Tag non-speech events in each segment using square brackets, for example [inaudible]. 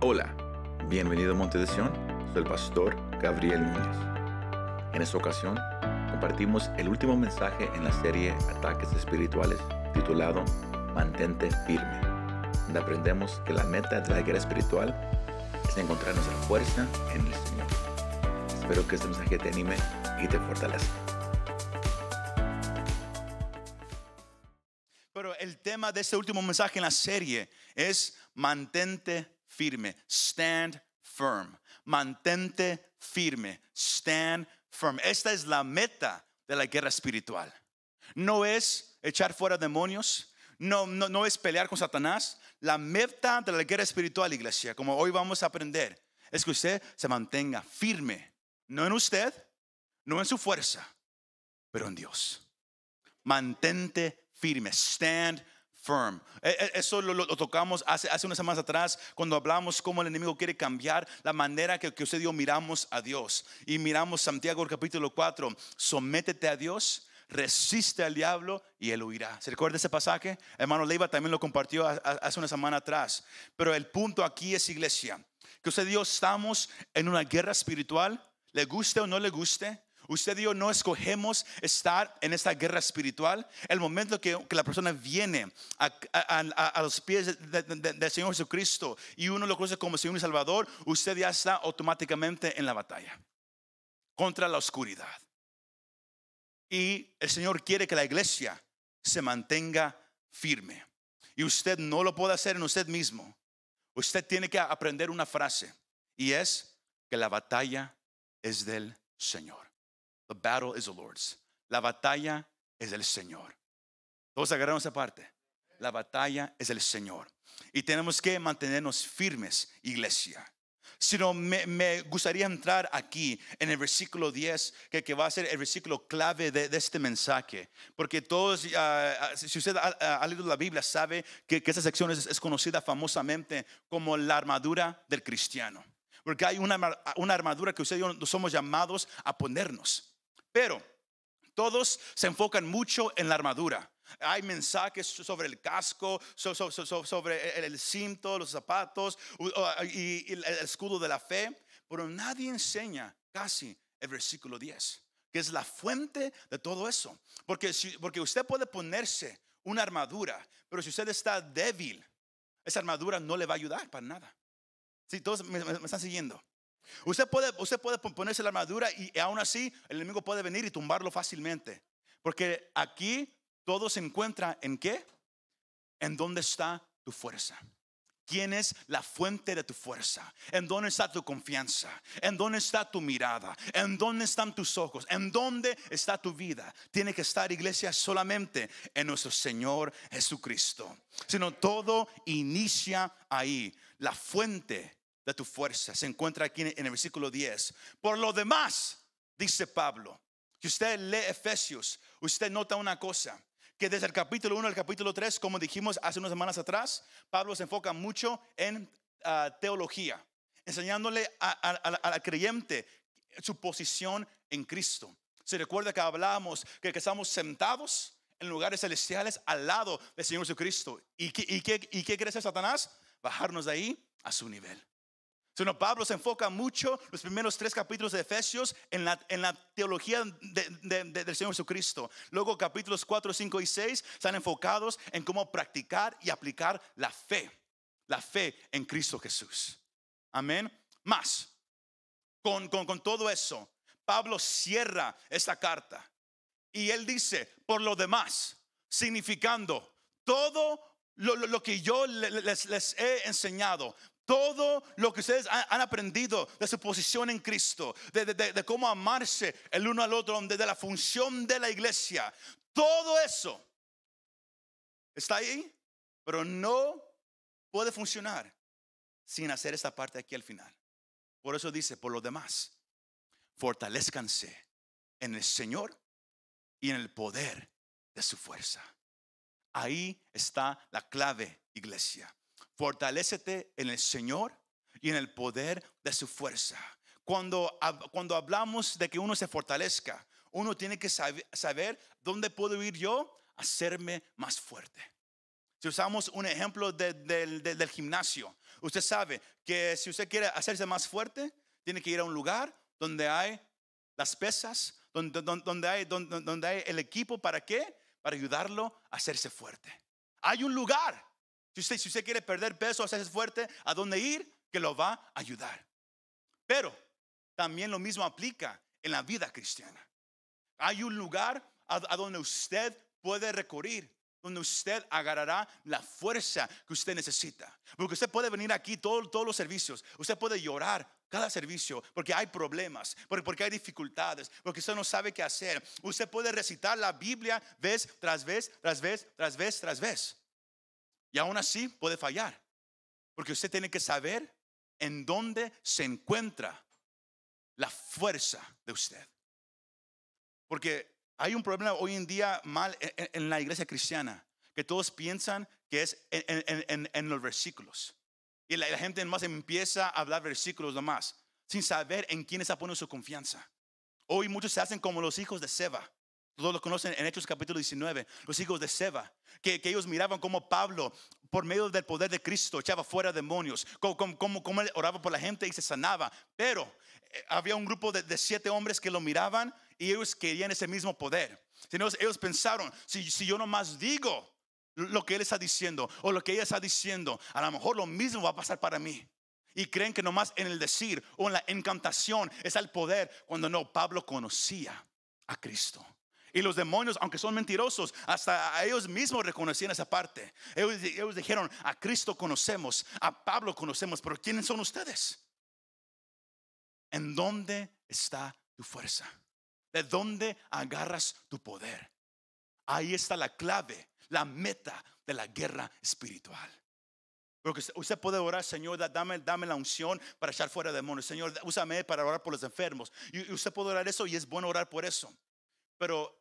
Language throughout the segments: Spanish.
Hola, bienvenido a Monte de Sion, soy el pastor Gabriel Núñez. En esta ocasión compartimos el último mensaje en la serie Ataques Espirituales titulado Mantente firme, donde aprendemos que la meta de la guerra espiritual es encontrar nuestra fuerza en el Señor. Espero que este mensaje te anime y te fortalezca. Pero el tema de este último mensaje en la serie es mantente firme, stand firm, mantente firme, stand firm. Esta es la meta de la guerra espiritual. No es echar fuera demonios, no, no, no es pelear con Satanás. La meta de la guerra espiritual, iglesia, como hoy vamos a aprender, es que usted se mantenga firme, no en usted, no en su fuerza, pero en Dios. Mantente firme, stand firm. E- e- Eso lo, tocamos hace, hace unas semanas atrás cuando hablamos cómo el enemigo quiere cambiar la manera que, que usted y yo miramos a Dios. Y miramos Santiago capítulo 4, sométete a Dios. Resiste al diablo y él huirá. ¿Se recuerda ese pasaje? Hermano Leiva también lo compartió hace una semana atrás. Pero el punto aquí es, iglesia, que usted y yo estamos en una guerra espiritual, le guste o no le guste. Usted y yo no escogemos estar en esta guerra espiritual. El momento que, que la persona viene a, a- los pies de- de- de- del Señor Jesucristo y uno lo conoce como Señor y Salvador, usted ya está automáticamente en la batalla contra la oscuridad. Y el Señor quiere que la iglesia se mantenga firme. Y usted no lo puede hacer en usted mismo. Usted tiene que aprender una frase y es que la batalla es del Señor. The battle is the Lord's. La batalla es del Señor. Todos agarraron esa parte. La batalla es del Señor. Y tenemos que mantenernos firmes, iglesia. Si no, me, me gustaría entrar aquí en el versículo 10, que, que va a ser el versículo clave de, de este mensaje. Porque todos, ah, si usted ha, ha- leído la Biblia, sabe que, que esta sección es, es conocida famosamente como la armadura del cristiano. Porque hay una, una armadura que usted y yo somos llamados a ponernos. Pero todos se enfocan mucho en la armadura. Hay mensajes sobre el casco, so- so- so- so- sobre el, cinto, los zapatos y, el escudo de la fe, pero nadie enseña casi el versículo 10, que es la fuente de todo eso. Porque, porque usted puede ponerse una armadura, pero si usted está débil, esa armadura no le va a ayudar para nada. Si todos me están siguiendo. Usted puede, usted puede pon- ponerse la armadura y aún así el enemigo puede venir y tumbarlo fácilmente. Porque aquí todo se encuentra en qué? En dónde está tu fuerza. ¿Quién es la fuente de tu fuerza? ¿En dónde está tu confianza? ¿En dónde está tu mirada? ¿En dónde están tus ojos? ¿En dónde está tu vida? Tiene que estar, iglesia, solamente en nuestro Señor Jesucristo. Sino todo inicia ahí. La fuente de tu fuerza se encuentra aquí en el versículo 10. Por lo demás, dice Pablo, que usted lee Efesios, usted nota una cosa, que desde el capítulo 1 al capítulo 3, como dijimos hace unas semanas atrás, Pablo se enfoca mucho en ah, teología, enseñándole al creyente su posición en Cristo. Se recuerda que hablábamos que, que estamos sentados en lugares celestiales al lado del Señor Jesucristo. ¿Y qué, y qué, y qué quiere hacer Satanás? Bajarnos de ahí a su nivel. Pablo se enfoca mucho los primeros tres capítulos de Efesios en la, en la teología de- de- de- del Señor Jesucristo. Luego capítulos 4, 5 y 6 están enfocados en cómo practicar y aplicar la fe. La fe en Cristo Jesús. Amén. Más, con, con, con todo eso, Pablo cierra esta carta y él dice, por lo demás, significando todo lo, lo- lo que yo le- le- les, les he enseñado, todo lo que ustedes han, aprendido de su posición en Cristo, de cómo amarse el uno al otro, de, de la función de la iglesia, todo eso está ahí, pero no puede funcionar sin hacer esta parte aquí al final. Por eso dice, por lo demás, fortalezcanse en el Señor y en el poder de su fuerza. Ahí está la clave, iglesia. Fortalécete en el Señor y en el poder de su fuerza. Cuando, cuando hablamos de que uno se fortalezca, uno tiene que sabe- saber dónde puedo ir yo a hacerme más fuerte. Si usamos un ejemplo de- del- gimnasio, usted sabe que si usted quiere hacerse más fuerte, tiene que ir a un lugar donde hay las pesas, donde, donde hay, donde, donde hay el equipo, ¿para qué? Para ayudarlo a hacerse fuerte. Hay un lugar. Si usted, si usted quiere perder peso, hacerse fuerte, ¿a dónde ir? Que lo va a ayudar. Pero también lo mismo aplica en la vida cristiana. Hay un lugar a, a donde usted puede recurrir, donde usted agarrará la fuerza que usted necesita. Porque usted puede venir aquí todo- todos los servicios, usted puede llorar cada servicio porque hay problemas, porque, hay dificultades, porque usted no sabe qué hacer. Usted puede recitar la Biblia vez tras vez, tras vez, tras vez, tras vez. Y aún así puede fallar. Porque usted tiene que saber en dónde se encuentra la fuerza de usted. Porque hay un problema hoy en día mal en, en- en la iglesia cristiana, que todos piensan que es en los versículos. Y la, la gente más empieza a hablar versículos nomás, sin saber en quién está poniendo su confianza. Hoy muchos se hacen como los hijos de Seba. Todos lo conocen en Hechos capítulo 19, los hijos de Seba, que, que ellos miraban como Pablo, por medio del poder de Cristo, echaba fuera demonios, como, como, como- él oraba por la gente y se sanaba. Pero eh, había un grupo de, de siete hombres que lo miraban y ellos querían ese mismo poder. Entonces, ellos pensaron, si, si yo nomás digo lo que él está diciendo o lo que ella está diciendo, a lo mejor lo mismo va a pasar para mí. Y creen que nomás en el decir o en la encantación está el poder, cuando no, Pablo conocía a Cristo. Y los demonios, aunque son mentirosos, hasta a ellos mismos reconocían esa parte. Ellos, dijeron, a Cristo conocemos, a Pablo conocemos, pero ¿quiénes son ustedes? ¿En dónde está tu fuerza? ¿De dónde agarras tu poder? Ahí está la clave, la meta de la guerra espiritual. Porque usted- puede orar, Señor, da- dame, dame la unción para echar fuera demonios. Señor, úsame para orar por los enfermos. Y usted puede orar eso y es bueno orar por eso. Pero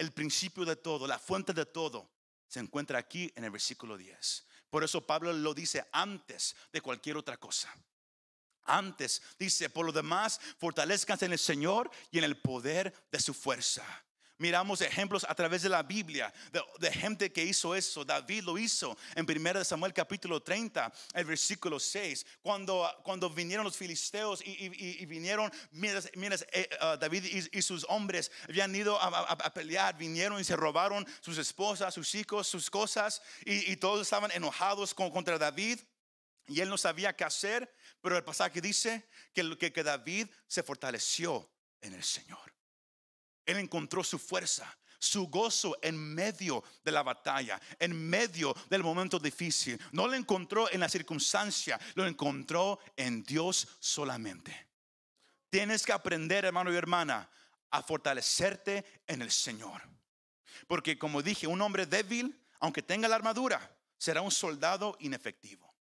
el principio de todo, la fuente de todo, se encuentra aquí en el versículo 10. Por eso Pablo lo dice antes de cualquier otra cosa. Antes dice, por lo demás, fortalezcanse en el Señor y en el poder de su fuerza. Miramos ejemplos a través de la Biblia de, gente que hizo eso. David lo hizo en 1 Samuel capítulo 30, el versículo 6. Cuando, cuando vinieron los filisteos y, vinieron, mientras, eh, ah, David y, sus hombres habían ido a, pelear, vinieron y se robaron sus esposas, sus hijos, sus cosas. Y, todos estaban enojados con- contra David. Y él no sabía qué hacer, pero el pasaje dice que, que, que David se fortaleció en el Señor. Él encontró su fuerza, su gozo en medio de la batalla, en medio del momento difícil. No lo encontró en la circunstancia, lo encontró en Dios solamente. Tienes que aprender, hermano y hermana, a fortalecerte en el Señor. Porque como dije, un hombre débil, aunque tenga la armadura, será un soldado inefectivo.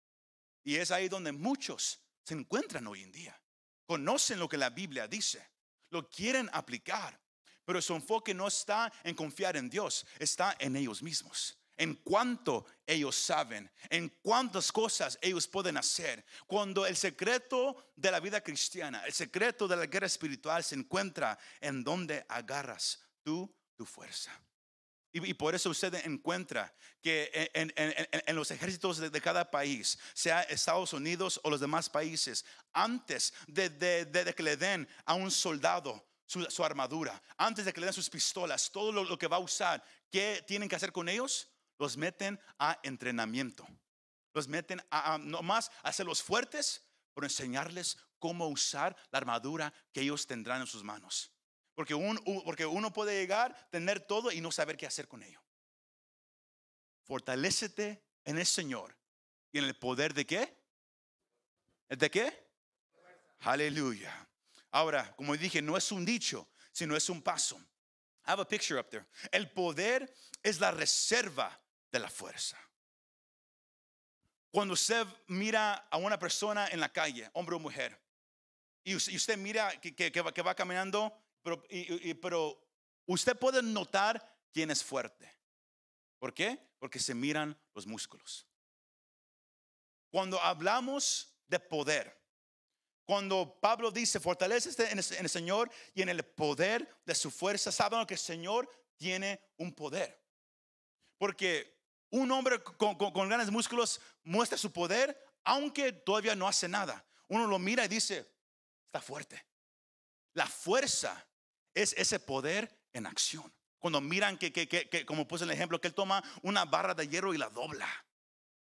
Y es ahí donde muchos se encuentran hoy en día. Conocen lo que la Biblia dice, lo quieren aplicar, pero su enfoque no está en confiar en Dios, está en ellos mismos. En cuanto ellos saben, en cuántas cosas ellos pueden hacer. Cuando el secreto de la vida cristiana, el secreto de la guerra espiritual se encuentra en donde agarras tú tu fuerza. Y, por eso usted encuentra que en, en- en- los ejércitos de, de cada país, sea Estados Unidos o los demás países, antes de- de- de que le den a un soldado su, armadura, antes de que le den sus pistolas, todo lo, que va a usar, ¿qué tienen que hacer con ellos? Los meten a entrenamiento. Los meten a, a no más a hacerlos fuertes, pero enseñarles cómo usar la armadura que ellos tendrán en sus manos. Porque, un- porque uno puede llegar, tener todo y no saber qué hacer con ello. Fortalécete en el Señor y en el poder de qué? ¿De qué? Aleluya. Ahora, como dije, no es un dicho, sino es un paso. I have a picture up there. El poder es la reserva de la fuerza. Cuando usted mira a una persona en la calle, hombre o mujer, y us- y usted mira que, va, caminando, pero, pero usted puede notar quién es fuerte. ¿Por qué? Porque se miran los músculos. Cuando hablamos de poder, cuando Pablo dice, fortalece en el, Señor y en el poder de su fuerza, saben que el Señor tiene un poder. Porque Un hombre con grandes músculos muestra su poder, aunque todavía no hace nada. Uno lo mira y dice, está fuerte. La fuerza es ese poder en acción. Cuando miran que, que, que, que, como puse el ejemplo, que él toma una barra de hierro y la dobla.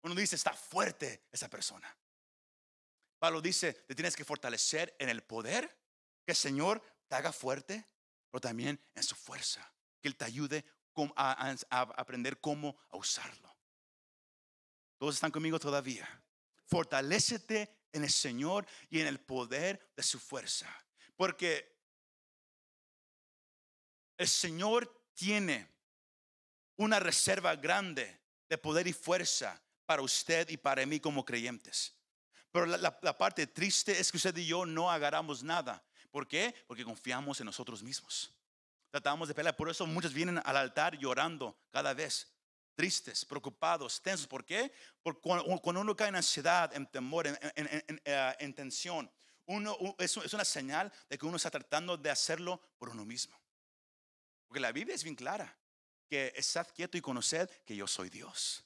Uno dice, está fuerte esa persona. Pablo dice, te tienes que fortalecer en el poder, que el Señor te haga fuerte, pero también en su fuerza, que Él te ayude a, aprender cómo a usarlo. ¿Todos están conmigo todavía? Fortalécete en el Señor y en el poder de su fuerza. Porque el Señor tiene una reserva grande de poder y fuerza para usted y para mí como creyentes. Pero la, la, la, parte triste es que usted y yo no agarramos nada. ¿Por qué? Porque confiamos en nosotros mismos. Tratamos de pelear. Por eso muchos vienen al altar llorando cada vez. Tristes, preocupados, tensos. ¿Por qué? Porque cuando uno cae en ansiedad, en temor, en, en, en, eh, en tensión, uno, es una señal de que uno está tratando de hacerlo por uno mismo. Porque la Biblia es bien clara. Que estad quieto y conoced que yo soy Dios.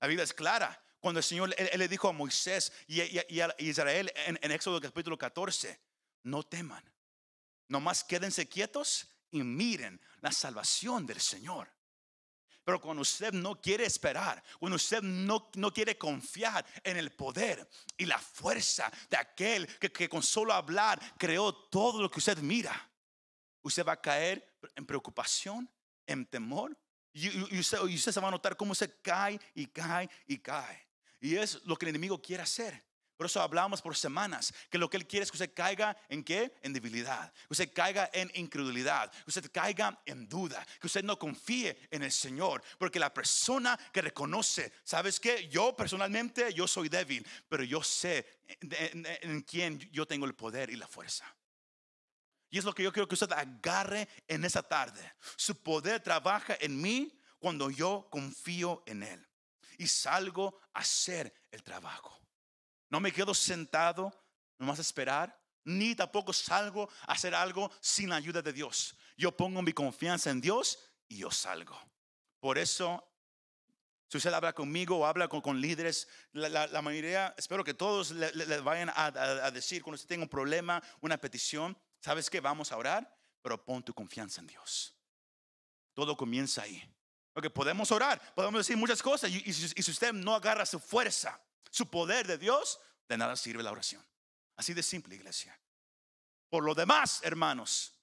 La Biblia es clara. Cuando el Señor él, le dijo a Moisés y, a Israel en, en, Éxodo capítulo 14, no teman, nomás quédense quietos y miren la salvación del Señor. Pero cuando usted no quiere esperar, cuando usted no, no quiere confiar en el poder y la fuerza de aquel que, con solo hablar creó todo lo que usted mira, usted va a caer en preocupación, en temor. Y, usted, usted se va a notar cómo se cae y cae y cae. Y es lo que el enemigo quiere hacer. Por eso hablamos por semanas que lo que él quiere es que usted caiga en qué? En debilidad. Que usted caiga en incredulidad. Que usted caiga en duda. Que usted no confíe en el Señor. Porque la persona que reconoce, ¿sabes qué? Yo personalmente, yo soy débil. Pero yo sé en, en, en quién yo tengo el poder y la fuerza. Y es lo que yo quiero que usted agarre en esa tarde. Su poder trabaja en mí cuando yo confío en Él. Y salgo a hacer el trabajo. No me quedo sentado, nomás a esperar, ni tampoco salgo a hacer algo sin la ayuda de Dios. Yo pongo mi confianza en Dios y yo salgo. Por eso, si usted habla conmigo o habla con, líderes, la, mayoría, espero que todos le, vayan a, decir cuando usted tenga un problema, una petición, ¿sabes qué? Vamos a orar, pero pon tu confianza en Dios. Todo comienza ahí. Porque podemos orar, podemos decir muchas cosas y, si usted no agarra su fuerza, su poder de Dios, de nada sirve la oración. Así de simple, iglesia. Por lo demás, hermanos,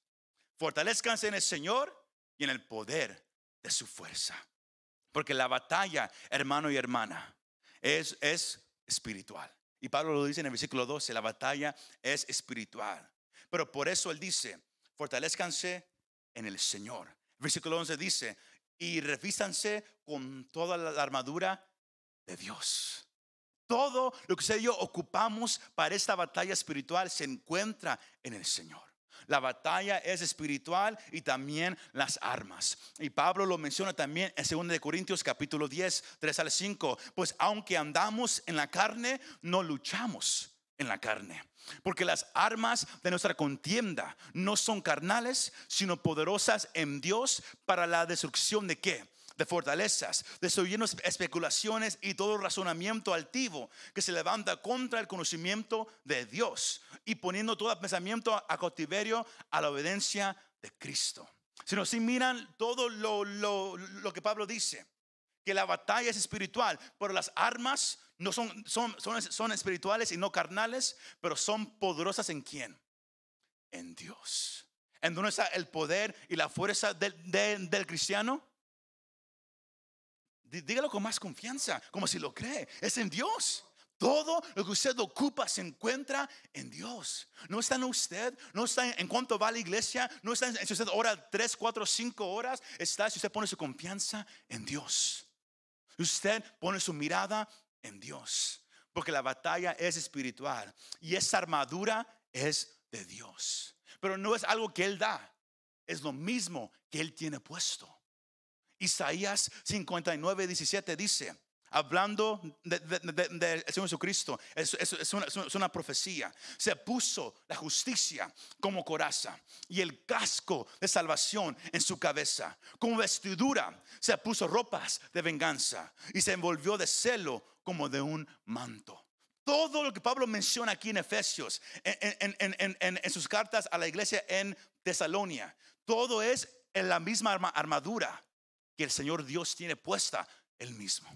fortalezcanse en el Señor y en el poder de su fuerza. Porque la batalla, hermano y hermana, es, es espiritual. Y Pablo lo dice en el versículo 12, la batalla es espiritual. Pero por eso él dice, fortalezcanse en el Señor. Versículo 11 dice, y revístanse con toda la armadura de Dios. Todo lo que usted y yo ocupamos para esta batalla espiritual se encuentra en el Señor. La batalla es espiritual y también las armas. Y Pablo lo menciona también en 2 de Corintios capítulo 10, 3 al 5. Pues aunque andamos en la carne, no luchamos en la carne. Porque las armas de nuestra contienda no son carnales, sino poderosas en Dios para la destrucción de qué? de fortalezas, destruyendo especulaciones y todo razonamiento altivo que se levanta contra el conocimiento de Dios y poniendo todo pensamiento a cautiverio a la obediencia de Cristo. Si no, si miran todo lo, lo, lo que Pablo dice, que la batalla es espiritual, pero las armas no son, son, son, son espirituales y no carnales, pero son poderosas en quién? En Dios. ¿En dónde está el poder y la fuerza del, del, cristiano? Dígalo con más confianza, como si lo cree. Es en Dios. Todo lo que usted ocupa se encuentra en Dios. No está en usted, no está en, cuanto va a la iglesia, no está en si usted ora tres, cuatro, cinco horas. Está si usted pone su confianza en Dios. Usted pone su mirada en Dios. Porque la batalla es espiritual y esa armadura es de Dios. Pero no es algo que Él da, es lo mismo que Él tiene puesto. Isaías 59, 17 dice, hablando de, Señor Jesucristo, es, es, una, es, una, profecía. Se puso la justicia como coraza y el casco de salvación en su cabeza. Como vestidura se puso ropas de venganza y se envolvió de celo como de un manto. Todo lo que Pablo menciona aquí en Efesios, en, sus cartas a la iglesia en Tesalonia, todo es en la misma armadura que el Señor Dios tiene puesta él mismo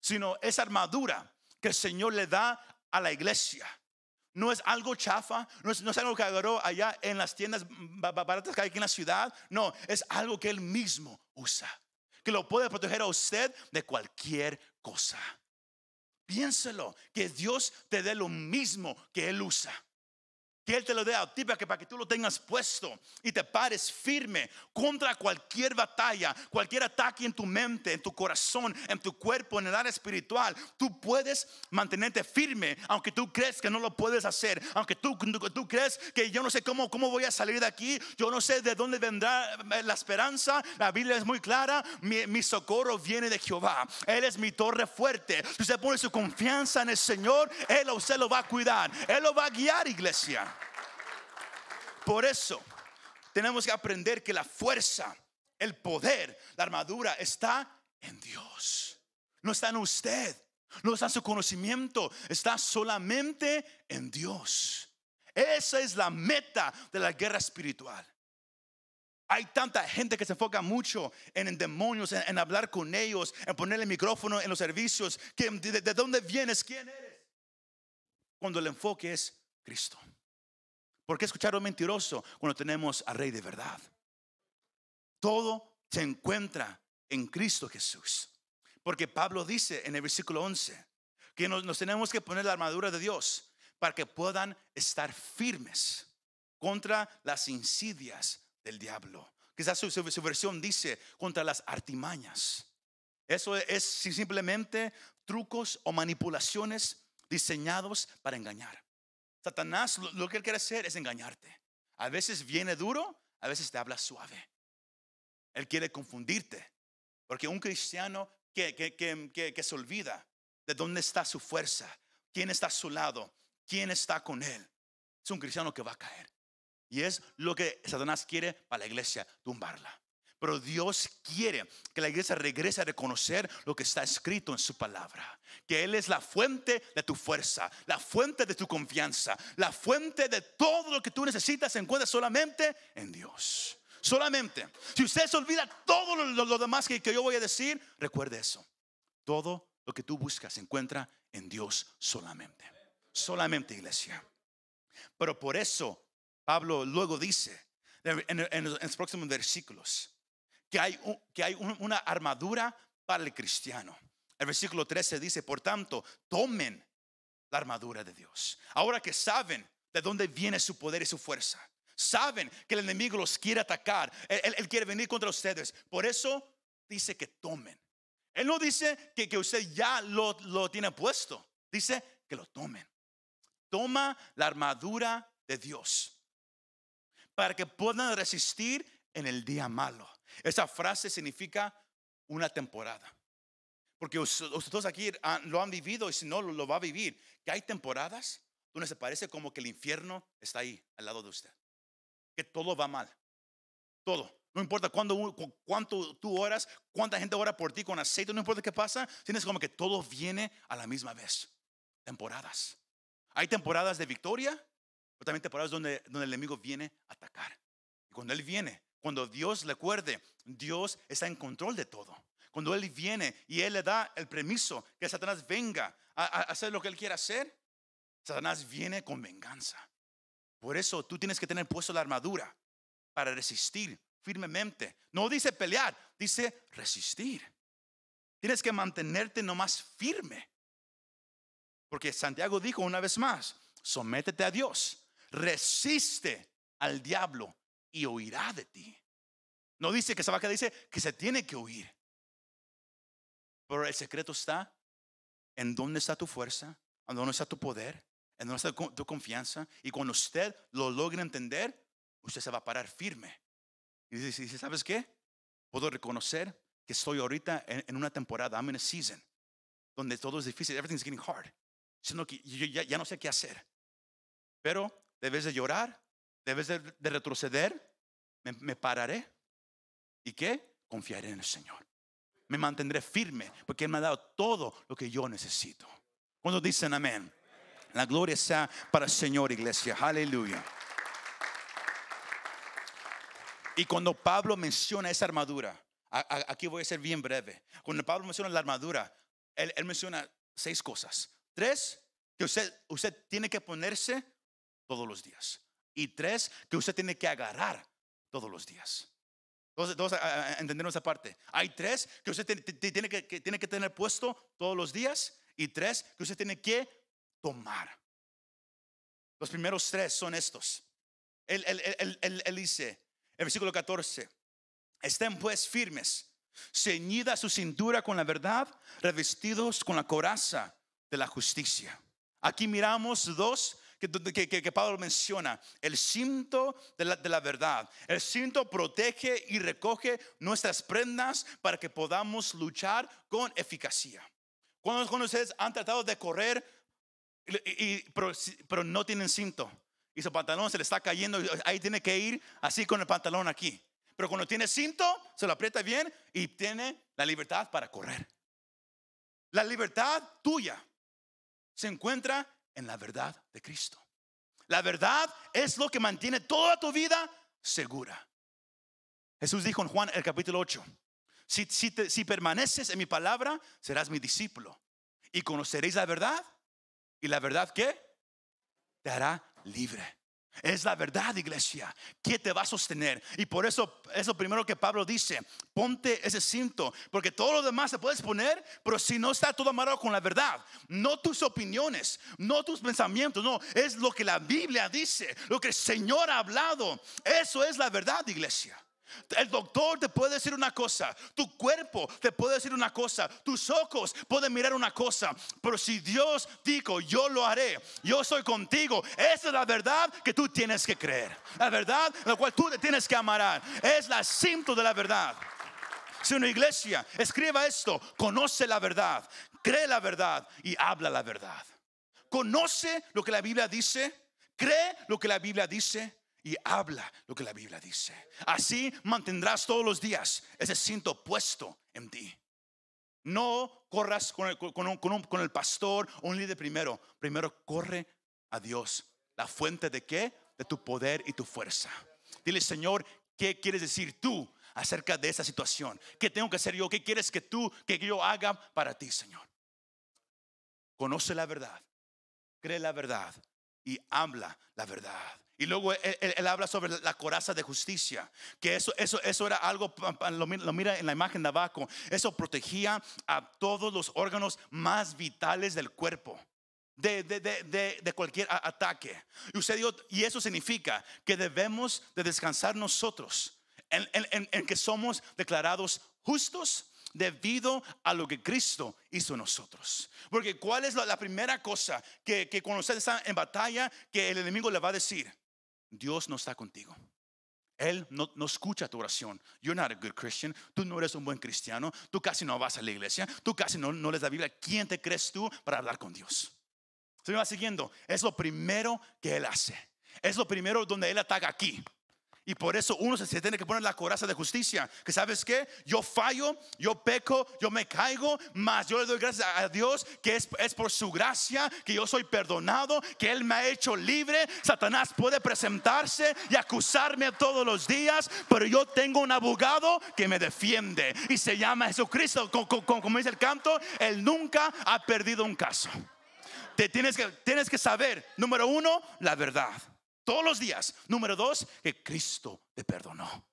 sino esa armadura que el Señor le da a la iglesia. No es algo chafa, no es, no es, algo que agarró allá en las tiendas baratas que hay aquí en la ciudad. No, es algo que Él mismo usa, que lo puede proteger a usted de cualquier cosa. Piénselo, que Dios te dé lo mismo que Él usa que Él te lo dé a ti para que, para que tú lo tengas puesto y te pares firme contra cualquier batalla, cualquier ataque en tu mente, en tu corazón, en tu cuerpo, en el área espiritual. Tú puedes mantenerte firme, aunque tú crees que no lo puedes hacer, aunque tú, tú crees que yo no sé cómo, cómo voy a salir de aquí, yo no sé de dónde vendrá la esperanza. La Biblia es muy clara, mi, mi socorro viene de Jehová. Él es mi torre fuerte. Si usted pone su confianza en el Señor, Él a usted lo va a cuidar, Él lo va a guiar, iglesia. Por eso tenemos que aprender que la fuerza, el poder, la armadura está en Dios. No está en usted, no está en su conocimiento, está solamente en Dios. Esa es la meta de la guerra espiritual. Hay tanta gente que se enfoca mucho en, demonios, en, hablar con ellos, en ponerle micrófono en los servicios. De, ¿De dónde vienes? ¿Quién eres? Cuando el enfoque es Cristo. ¿Por qué escuchar a un mentiroso cuando tenemos al Rey de verdad? Todo se encuentra en Cristo Jesús. Porque Pablo dice en el versículo 11 que nos, tenemos que poner la armadura de Dios para que puedan estar firmes contra las insidias del diablo. Quizás su, su, versión dice contra las artimañas. Eso es simplemente trucos o manipulaciones diseñados para engañar. Satanás lo que él quiere hacer es engañarte. A veces viene duro, a veces te habla suave. Él quiere confundirte. Porque un cristiano que, que, que, que, se olvida de dónde está su fuerza, quién está a su lado, quién está con él, es un cristiano que va a caer. Y es lo que Satanás quiere para la iglesia, tumbarla. Pero Dios quiere que la iglesia regrese a reconocer lo que está escrito en su palabra. Que Él es la fuente de tu fuerza, la fuente de tu confianza, la fuente de todo lo que tú necesitas se encuentra solamente en Dios. Solamente. Si usted se olvida todo lo, demás que, que yo voy a decir, recuerde eso. Todo lo que tú buscas se encuentra en Dios solamente. Solamente, iglesia. Pero por eso Pablo luego dice en los próximos versículos que hay, que hay una armadura para el cristiano. El versículo 13 dice, por tanto, tomen la armadura de Dios. Ahora que saben de dónde viene su poder y su fuerza, saben que el enemigo los quiere atacar, él, quiere venir contra ustedes. Por eso dice que tomen. Él no dice que, usted ya lo, lo tiene puesto, dice que lo tomen. Toma la armadura de Dios para que puedan resistir en el día malo. Esa frase significa una temporada. Porque ustedes aquí lo han vivido y si no lo va a vivir. Que hay temporadas donde se parece como que el infierno está ahí al lado de usted. Que todo va mal. Todo. No importa cuándo, cuánto tú oras, cuánta gente ora por ti con aceite, no importa qué pasa. Tienes como que todo viene a la misma vez. Temporadas. Hay temporadas de victoria, pero también temporadas donde, donde el enemigo viene a atacar. Y cuando él viene, cuando Dios le acuerde, Dios está en control de todo. Cuando Él viene y Él le da el permiso que Satanás venga a, hacer lo que Él quiera hacer, Satanás viene con venganza. Por eso tú tienes que tener puesto la armadura para resistir firmemente. No dice pelear, dice resistir. Tienes que mantenerte nomás firme. Porque Santiago dijo una vez más, sométete a Dios, resiste al diablo y oirá de ti. No dice que se va a quedar, dice que se tiene que oír. Pero el secreto está en dónde está tu fuerza, en dónde está tu poder, en dónde está tu confianza. Y cuando usted lo logre entender, usted se va a parar firme. Y dice, ¿sabes qué? Puedo reconocer que estoy ahorita en, en una temporada, I'm in a season, donde todo es difícil, everything's getting hard. Sino que yo ya, ya no sé qué hacer. Pero debes de llorar, debes de, de retroceder, me, pararé. ¿Y qué? Confiaré en el Señor. Me mantendré firme porque Él me ha dado todo lo que yo necesito. Cuando dicen amén, la gloria sea para el Señor, iglesia. Aleluya. Y cuando Pablo menciona esa armadura, aquí voy a ser bien breve. Cuando Pablo menciona la armadura, él, menciona seis cosas. Tres, que usted tiene que ponerse todos los días. Y tres, que usted tiene que agarrar todos los días. Todos, todos, entendieron esa parte. Hay tres que usted tiene, ti- tiene que, tiene que tener puesto todos los días. Y tres, que usted tiene que tomar. Los primeros tres son estos. Él- él dice, el versículo 14, estén pues firmes, ceñida su cintura con la verdad, revestidos con la coraza de la justicia. Aquí miramos dos que, Pablo menciona, el cinto de la, verdad. El cinto protege y recoge nuestras prendas para que podamos luchar con eficacia. Cuando, cuando ustedes han tratado de correr, pero, pero no tienen cinto y su pantalón se le está cayendo, ahí tiene que ir así con el pantalón aquí. Pero cuando tiene cinto, se lo aprieta bien y tiene la libertad para correr. La libertad tuya se encuentra en la verdad de Cristo. La verdad es lo que mantiene toda tu vida segura. Jesús dijo en Juan el capítulo 8, si, si, te- si permaneces en mi palabra, serás mi discípulo y conoceréis la verdad. ¿Y la verdad qué? Te hará libre. Es la verdad, iglesia, que te va a sostener. Y por eso es lo primero que Pablo dice, ponte ese cinto, porque todo lo demás se puedes poner, pero si no está todo amarrado con la verdad, no tus opiniones, no tus pensamientos, no, es lo que la Biblia dice, lo que el Señor ha hablado. Eso es la verdad, iglesia. El doctor te puede decir una cosa, tu cuerpo te puede decir una cosa, tus ojos pueden mirar una cosa, pero si Dios dijo, yo lo haré, yo soy contigo, esa es la verdad que tú tienes que creer, la verdad la cual tú te tienes que amarrar, es la cinto de la verdad. Si una iglesia escriba esto, conoce la verdad, cree la verdad y habla la verdad. Conoce lo que la Biblia dice, cree lo que la Biblia dice y habla lo que la Biblia dice. Así mantendrás todos los días ese cinto puesto en ti. No corras con el, pastor o un líder primero. Primero corre a Dios. ¿La fuente de qué? De tu poder y tu fuerza. Dile, Señor, ¿qué quieres decir tú acerca de esa situación? ¿Qué tengo que hacer yo? ¿Qué quieres que tú, que yo haga para ti, Señor? Conoce la verdad, cree la verdad y habla la verdad. Y luego él, él- él habla sobre la coraza de justicia, que eso, eso, eso era algo, lo, mi- lo mira en la imagen de abajo, eso protegía a todos los órganos más vitales del cuerpo. De, de- de- de- cualquier ataque. Y usted dijo, y eso significa que debemos de descansar nosotros en- en- en que somos declarados justos debido a lo que Cristo hizo en nosotros. Porque ¿cuál es la, la primera cosa que, que cuando usted está en batalla que el enemigo le va a decir? Dios no está contigo. Él no, no escucha tu oración. You're not a good Christian. Tú no eres un buen cristiano. Tú casi no vas a la iglesia. Tú casi no, no lees la Biblia. ¿Quién te crees tú para hablar con Dios? Se me va siguiendo. Es lo primero que Él hace. Es lo primero donde Él ataca aquí. Y por eso uno se, tiene que poner la coraza de justicia. Que sabes qué? Yo fallo, yo peco, yo me caigo, mas yo le doy gracias a Dios que es, es por su gracia que yo soy perdonado, que Él me ha hecho libre. Satanás puede presentarse y acusarme todos los días, pero yo tengo un abogado que me defiende y se llama Jesucristo. Co- co- co- Como dice el canto, Él nunca ha perdido un caso. Te tienes que, tienes que saber, número uno, la verdad. Todos los días. Número dos, que Cristo te perdonó.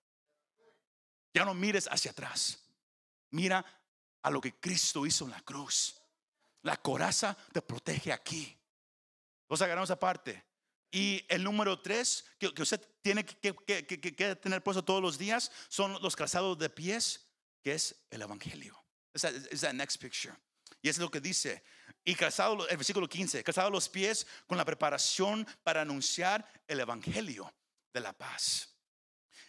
Ya no mires hacia atrás. Mira a lo que Cristo hizo en la cruz. La coraza te protege aquí. Los agarramos aparte. Y el número tres que, que usted tiene que, que- que- tener puesto todos los días son los calzados de pies, que es el Evangelio. Es la next picture. Y es lo que dice. Y calzado, el versículo 15, calzado los pies con la preparación para anunciar el Evangelio de la paz.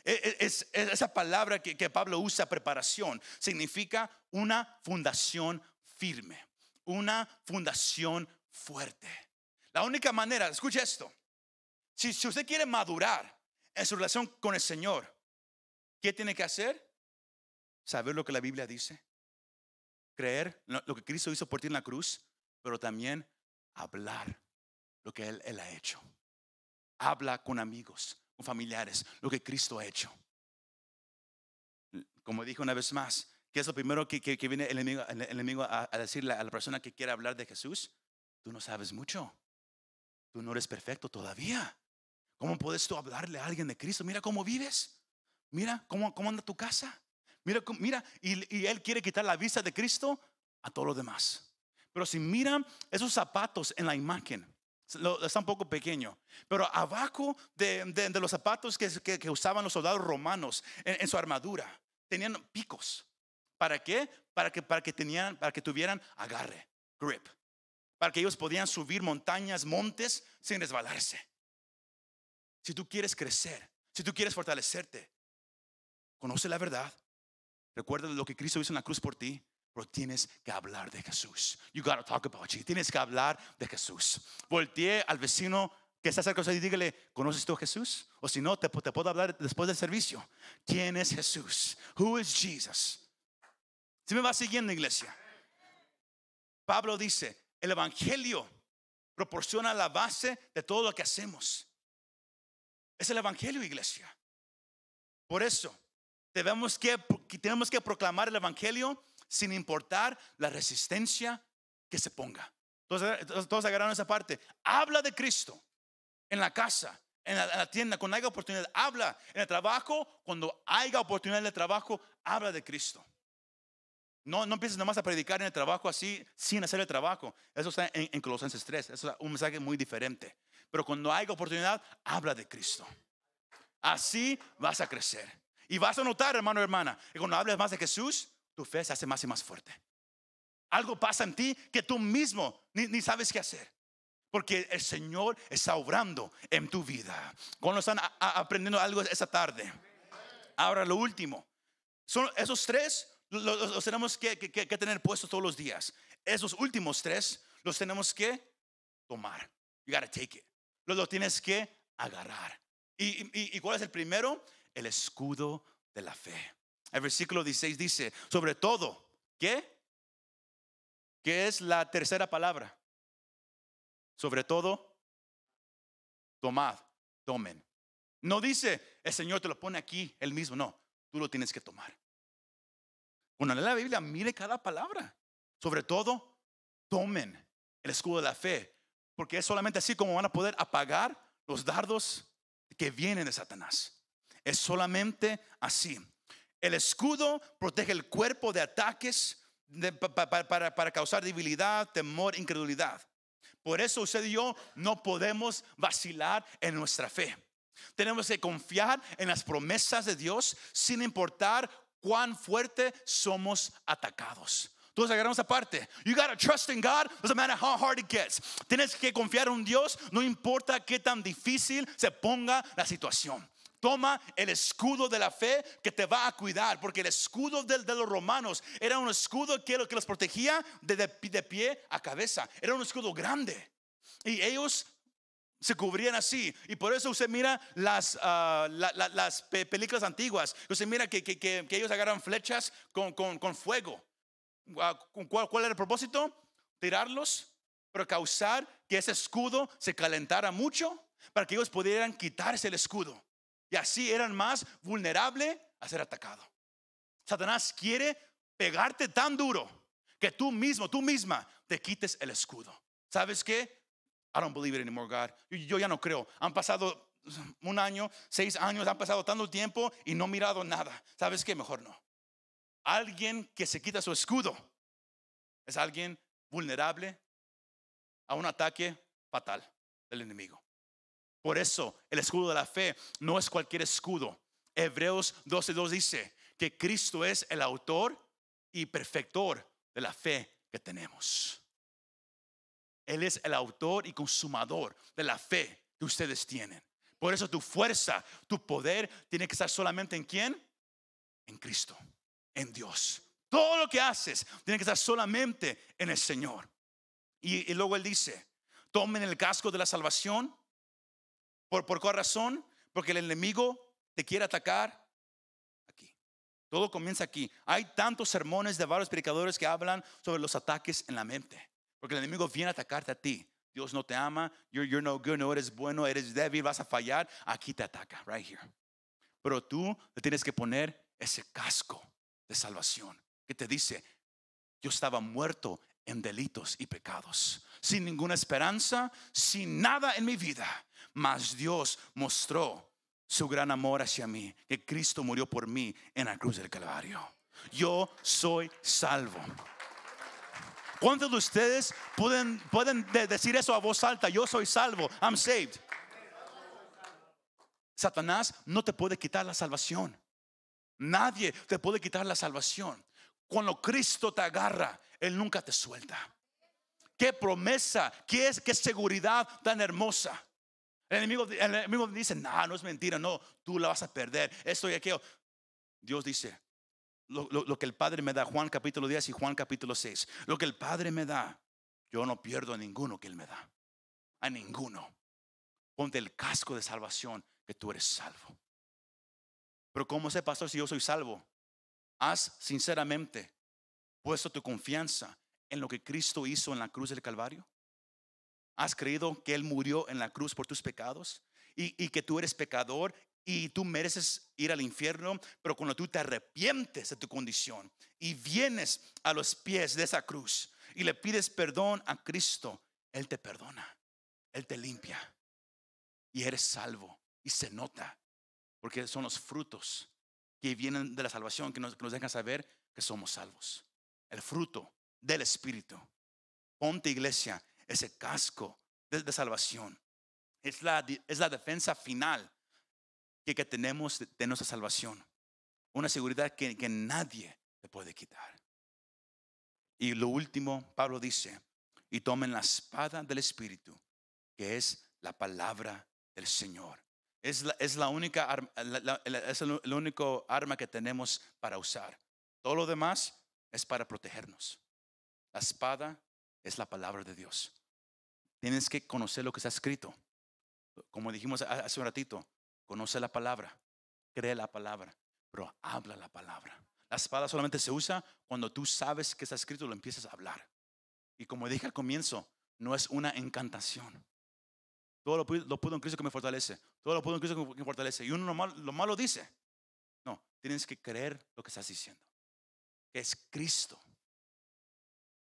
E- e- Es, es- esa palabra que, que Pablo usa, preparación, significa una fundación firme, una fundación fuerte. La única manera, escuche esto, si, si usted quiere madurar en su relación con el Señor, ¿qué tiene que hacer? Saber lo que la Biblia dice, creer lo que Cristo hizo por ti en la cruz, pero también hablar lo que Él, ha hecho. Habla con amigos, con familiares, lo que Cristo ha hecho. Como dije una vez más, ¿qué es lo primero que, viene el enemigo, el enemigo a, decirle a la persona que quiere hablar de Jesús? Tú no sabes mucho. Tú no eres perfecto todavía. ¿Cómo puedes tú hablarle a alguien de Cristo? Mira cómo vives. Mira cómo, cómo anda tu casa. Mira, mira y, y Él quiere quitar la vista de Cristo a todo lo demás. Pero si miran esos zapatos en la imagen, está un poco pequeño, pero abajo de, los zapatos que usaban los soldados romanos en, en su armadura, tenían picos. ¿Para qué? Para que, para que, tenían, para que tuvieran agarre, grip. Para que ellos podían subir montañas, montes sin resbalarse. Si tú quieres crecer, si tú quieres fortalecerte, conoce la verdad. Recuerda lo que Cristo hizo en la cruz por ti, pero tienes que hablar de Jesús. You gotta talk about Jesus. Tienes que hablar de Jesús. Voltee al vecino que está cerca de usted y dígale, ¿conoces tú a Jesús? O si no, te, te puedo hablar después del servicio. ¿Quién es Jesús? Who is Jesus? Si me va siguiendo, iglesia. Pablo dice, el Evangelio proporciona la base de todo lo que hacemos. Es el Evangelio, iglesia. Por eso, debemos que tenemos que proclamar el Evangelio sin importar la resistencia que se ponga. Todos, todos- todos agarraron esa parte. Habla de Cristo en la casa, en la, en la tienda, cuando haya oportunidad. Habla en el trabajo, cuando haya oportunidad de trabajo, habla de Cristo. No, no empieces nomás a predicar en el trabajo así, sin hacer el trabajo. Eso está en, en Colosenses 3. Eso es un mensaje muy diferente. Pero cuando haya oportunidad, habla de Cristo. Así vas a crecer. Y vas a notar, hermano, hermana, que cuando hables más de Jesús, tu fe se hace más y más fuerte. Algo pasa en ti que tú mismo ni, sabes qué hacer. Porque el Señor está obrando en tu vida. Cuando están aprendiendo algo esa tarde. Ahora lo último. Son esos tres lo- lo- los, tenemos que, tener puestos todos los días. Esos últimos tres los tenemos que tomar. You gotta take it. Los, tienes que agarrar. ¿Y, y, y cuál es el primero? El escudo de la fe. El versículo 16 dice, sobre todo, ¿qué? ¿Qué es la tercera palabra? Sobre todo, tomad, tomen. No dice, el Señor te lo pone aquí, el mismo, no, tú lo tienes que tomar. Cuando lee la Biblia, mire cada palabra. Sobre todo, tomen el escudo de la fe, porque es solamente así como van a poder apagar los dardos que vienen de Satanás. Es solamente así. El escudo protege el cuerpo de ataques para causar debilidad, temor, incredulidad. Por eso usted y yo no podemos vacilar en nuestra fe. Tenemos que confiar en las promesas de Dios sin importar cuán fuerte somos atacados. Todos agarramos aparte. You gotta trust in God, doesn't matter how hard it gets. Tienes que confiar en Dios, no importa qué tan difícil se ponga la situación. Toma el escudo de la fe que te va a cuidar, porque el escudo de, de los romanos era un escudo que, que los protegía de, pie a cabeza. Era un escudo grande. Y ellos se cubrían así. Y por eso usted mira las, ah, la- la- las pe- películas antiguas. Usted mira que, ellos agarran flechas con, fuego. ¿Cuál, ¿Cuál era el propósito? Tirarlos, pero causar que ese escudo se calentara mucho para que ellos pudieran quitarse el escudo. Y así eran más vulnerables a ser atacados. Satanás quiere pegarte tan duro que tú mismo, tú misma, te quites el escudo. ¿Sabes qué? I don't believe it anymore, God. Yo, yo ya no creo. Han pasado un año, seis años, han pasado tanto tiempo y no he mirado nada. ¿Sabes qué? Mejor no. Alguien que se quita su escudo es alguien vulnerable a un ataque fatal del enemigo. Por eso el escudo de la fe no es cualquier escudo. Hebreos 12:2 dice que Cristo es el autor y perfector de la fe que tenemos. Él es el autor y consumador de la fe que ustedes tienen. Por eso tu fuerza, tu poder tiene que estar solamente en quién? En Cristo, en Dios. Todo lo que haces tiene que estar solamente en el Señor. Y, luego Él dice, tomen el casco de la salvación. ¿Por, ¿Por cuál razón? Porque el enemigo te quiere atacar aquí. Todo comienza aquí. Hay tantos sermones de varios predicadores que hablan sobre los ataques en la mente. Porque el enemigo viene a atacarte a ti. Dios no te ama, you're, you're no good, no eres bueno, eres débil, vas a fallar. Aquí te ataca, right here. Pero tú le tienes que poner ese casco de salvación que te dice, yo estaba muerto en delitos y pecados, sin ninguna esperanza, sin nada en mi vida, mas Dios mostró su gran amor hacia mí, que Cristo murió por mí en la cruz del Calvario. Yo soy salvo. ¿Cuántos de ustedes pueden, pueden decir eso a voz alta? Yo soy salvo. I'm saved. Satanás no te puede quitar la salvación. Nadie te puede quitar la salvación. Cuando Cristo te agarra, Él nunca te suelta. Qué promesa, qué, es, qué seguridad tan hermosa. El enemigo, el dice, no, no es mentira, no, tú la vas a perder. Esto y aquello. Dios dice, lo, que el Padre me da, Juan capítulo 10 y Juan capítulo 6, lo que el Padre me da, yo no pierdo a ninguno que Él me da, a ninguno. Ponte el casco de salvación que tú eres salvo. Pero ¿cómo sé, pastor, si yo soy salvo? Haz sinceramente puesto tu confianza en lo que Cristo hizo en la cruz del Calvario. ¿Has creído que Él murió en la cruz por tus pecados? Y, que tú eres pecador y tú mereces ir al infierno, pero cuando tú te arrepientes de tu condición y vienes a los pies de esa cruz y le pides perdón a Cristo, Él te perdona, Él te limpia y eres salvo y se nota, porque son los frutos que vienen de la salvación que nos, que nos dejan saber que somos salvos. El fruto del Espíritu. Ponte iglesia, ese casco de, salvación. Es la, es la defensa final que, tenemos de, nuestra salvación. Una seguridad que, que nadie te puede quitar. Y lo último, Pablo dice, y tomen la espada del Espíritu, que es la palabra del Señor. Es la, es la única arma, es el, el, único arma que tenemos para usar. Todo lo demás es para protegernos. La espada es la palabra de Dios. Tienes que conocer lo que está escrito. Como dijimos hace un ratito, conoce la palabra, cree la palabra, pero habla la palabra. La espada solamente se usa cuando tú sabes que está escrito y lo empiezas a hablar. Y como dije al comienzo, no es una encantación. Todo lo, puedo en Cristo que me fortalece. Todo lo puedo en Cristo que me fortalece. Y uno lo malo, lo malo dice. No, tienes que creer lo que estás diciendo. Es Cristo.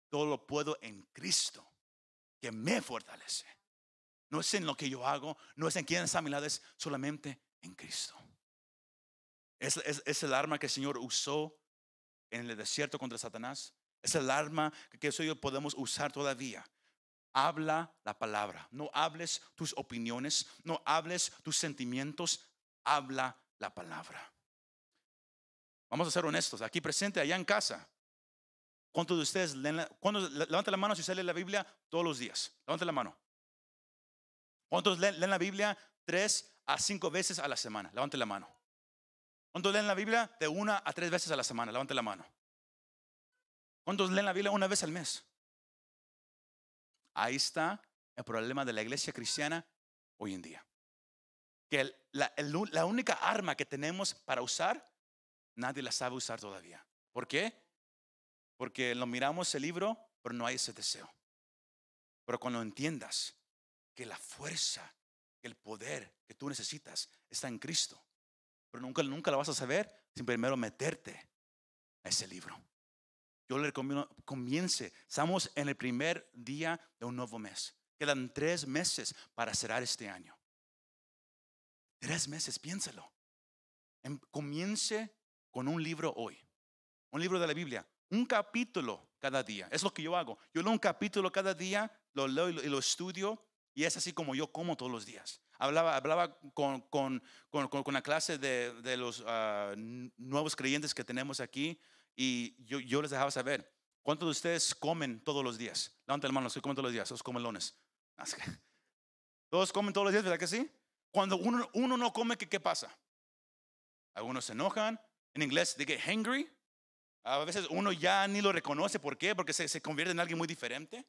Todo lo puedo en Cristo que me fortalece. No es en lo que yo hago, no es en quién está a mi lado, es solamente en Cristo. Es, es, el arma que el Señor usó en el desierto contra Satanás. Es el arma que eso yo podemos usar todavía. Habla la palabra. No hables tus opiniones, no hables tus sentimientos, habla la palabra. Vamos a ser honestos, aquí presente, allá en casa. ¿Cuántos de ustedes leen la, levanta la mano si sale la Biblia todos los días? Levanta la mano. ¿Cuántos leen, la Biblia tres a cinco veces a la semana? Levante la mano. ¿Cuántos leen la Biblia de una a tres veces a la semana? Levante la mano. ¿Cuántos leen la Biblia una vez al mes? Ahí está el problema de la iglesia cristiana hoy en día. Que la, la única arma que tenemos para usar, nadie la sabe usar todavía. ¿Por qué? Porque lo miramos el libro, pero no hay ese deseo. Pero cuando entiendas que la fuerza, el poder que tú necesitas está en Cristo. Pero nunca, nunca lo vas a saber sin primero meterte a ese libro. Yo le recomiendo, comience. Estamos en el primer día de un nuevo mes. Quedan tres meses para cerrar este año. Tres meses, piénselo. Em, comience con un libro hoy. Un libro de la Biblia. Un capítulo cada día. Es lo que yo hago. Yo leo un capítulo cada día, lo leo y lo estudio y es así como yo como todos los días. Hablaba, hablaba con, con, con, con la clase de, de los ah, nuevos creyentes que tenemos aquí y yo, yo, les dejaba saber, ¿cuántos de ustedes comen todos los días? Levanten la mano, los que comen todos los días, los comelones. [laughs] Todos comen todos los días, ¿verdad que sí? Cuando uno, uno no come, ¿qué, ¿qué pasa? Algunos se enojan. En inglés, they get hangry. A veces uno ya ni lo reconoce. ¿Por qué? Porque se, se convierte en alguien muy diferente.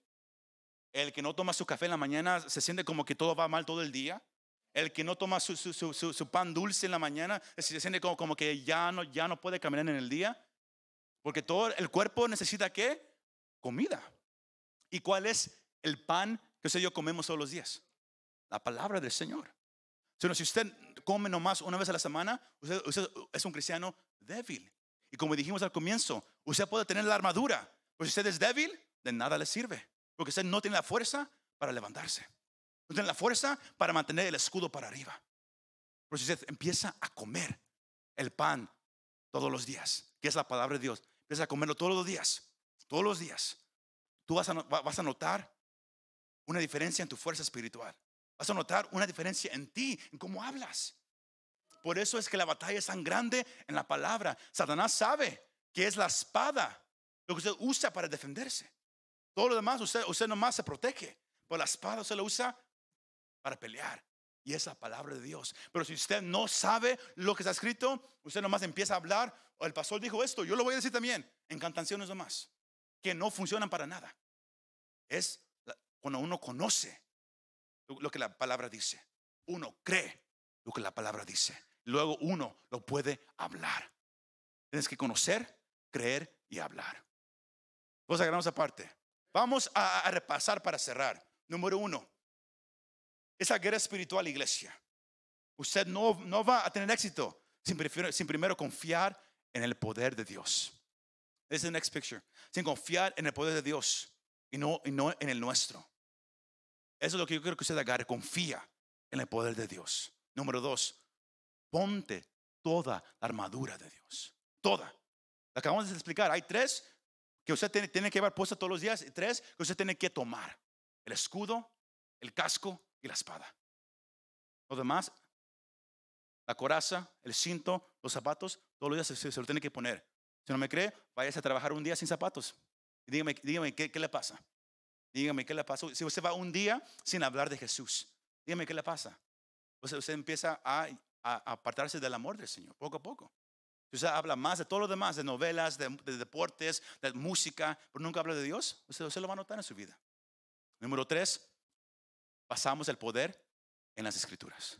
El que no toma su café en la mañana se siente como que todo va mal todo el día. El que no toma su, su, su, pan dulce en la mañana se siente como, como que ya no, ya no puede caminar en el día. Porque todo el cuerpo necesita qué? Comida. ¿Y cuál es el pan que usted y yo comemos todos los días? La palabra del Señor. Si usted come nomás una vez a la semana, usted, usted es un cristiano débil. Y como dijimos al comienzo, usted puede tener la armadura, pero si usted es débil, de nada le sirve. Porque usted no tiene la fuerza para levantarse. No tiene la fuerza para mantener el escudo para arriba. Pero si usted empieza a comer el pan todos los días, que es la palabra de Dios, empieza a comerlo todos los días, todos los días, tú vas a, vas a notar una diferencia en tu fuerza espiritual. Vas a notar una diferencia en ti, en cómo hablas. Por eso es que la batalla es tan grande en la palabra. Satanás sabe que es la espada lo que usted usa para defenderse. Todo lo demás, usted, usted nomás se protege. Pero la espada usted la usa para pelear. Y es la palabra de Dios. Pero si usted no sabe lo que está escrito, usted nomás empieza a hablar. O el pastor dijo esto, yo lo voy a decir también. En cantaciones nomás. Que no funcionan para nada. Es cuando uno conoce lo que la palabra dice. Uno cree lo que la palabra dice. Luego uno lo puede hablar. Tienes que conocer, creer y hablar. Vamos a agarramos aparte. Vamos a, repasar para cerrar. Número uno, esa guerra espiritual, iglesia. Usted no, no va a tener éxito sin, prefiero- sin primero confiar en el poder de Dios. This is the next picture. Sin confiar en el poder de Dios y no, y no en el nuestro. Eso es lo que yo quiero que usted agarre. Confía en el poder de Dios. Número dos, ponte toda la armadura de Dios. Toda. Acabamos de explicar. Hay tres que usted tiene, que llevar puesta todos los días y tres que usted tiene que tomar. El escudo, el casco y la espada. Lo demás, la coraza, el cinto, los zapatos, todos los días se, se lo tiene que poner. Si no me cree, váyase a trabajar un día sin zapatos. Dígame, dígame ¿qué, le pasa. Dígame qué le pasa. Si usted va un día sin hablar de Jesús, dígame qué le pasa. Usted empieza a, apartarse del amor del Señor, poco a poco. Usted habla más de todo lo demás, de novelas, de, de deportes, de música, pero nunca habla de Dios, usted, usted lo va a notar en su vida. Número tres, basamos el poder en las escrituras.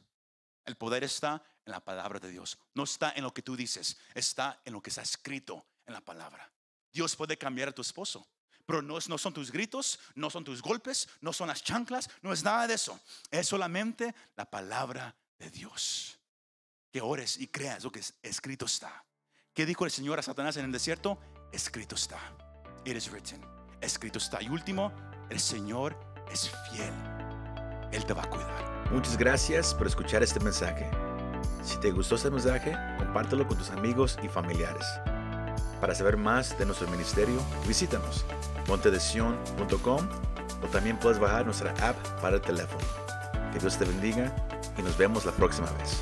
El poder está en la palabra de Dios. No está en lo que tú dices, está en lo que está escrito en la palabra. Dios puede cambiar a tu esposo, pero no, no son tus gritos, no son tus golpes, no son las chanclas, no es nada de eso. Es solamente la palabra de Dios. Que ores y creas lo que es- escrito está. ¿Qué dijo el Señor a Satanás en el desierto? Escrito está. It is written. Escrito está. Y último, el Señor es fiel. Él te va a cuidar. Muchas gracias por escuchar este mensaje. Si te gustó este mensaje, compártelo con tus amigos y familiares. Para saber más de nuestro ministerio, visítanos montedesion.com o también puedes bajar nuestra app para el teléfono. Que Dios te bendiga y nos vemos la próxima vez.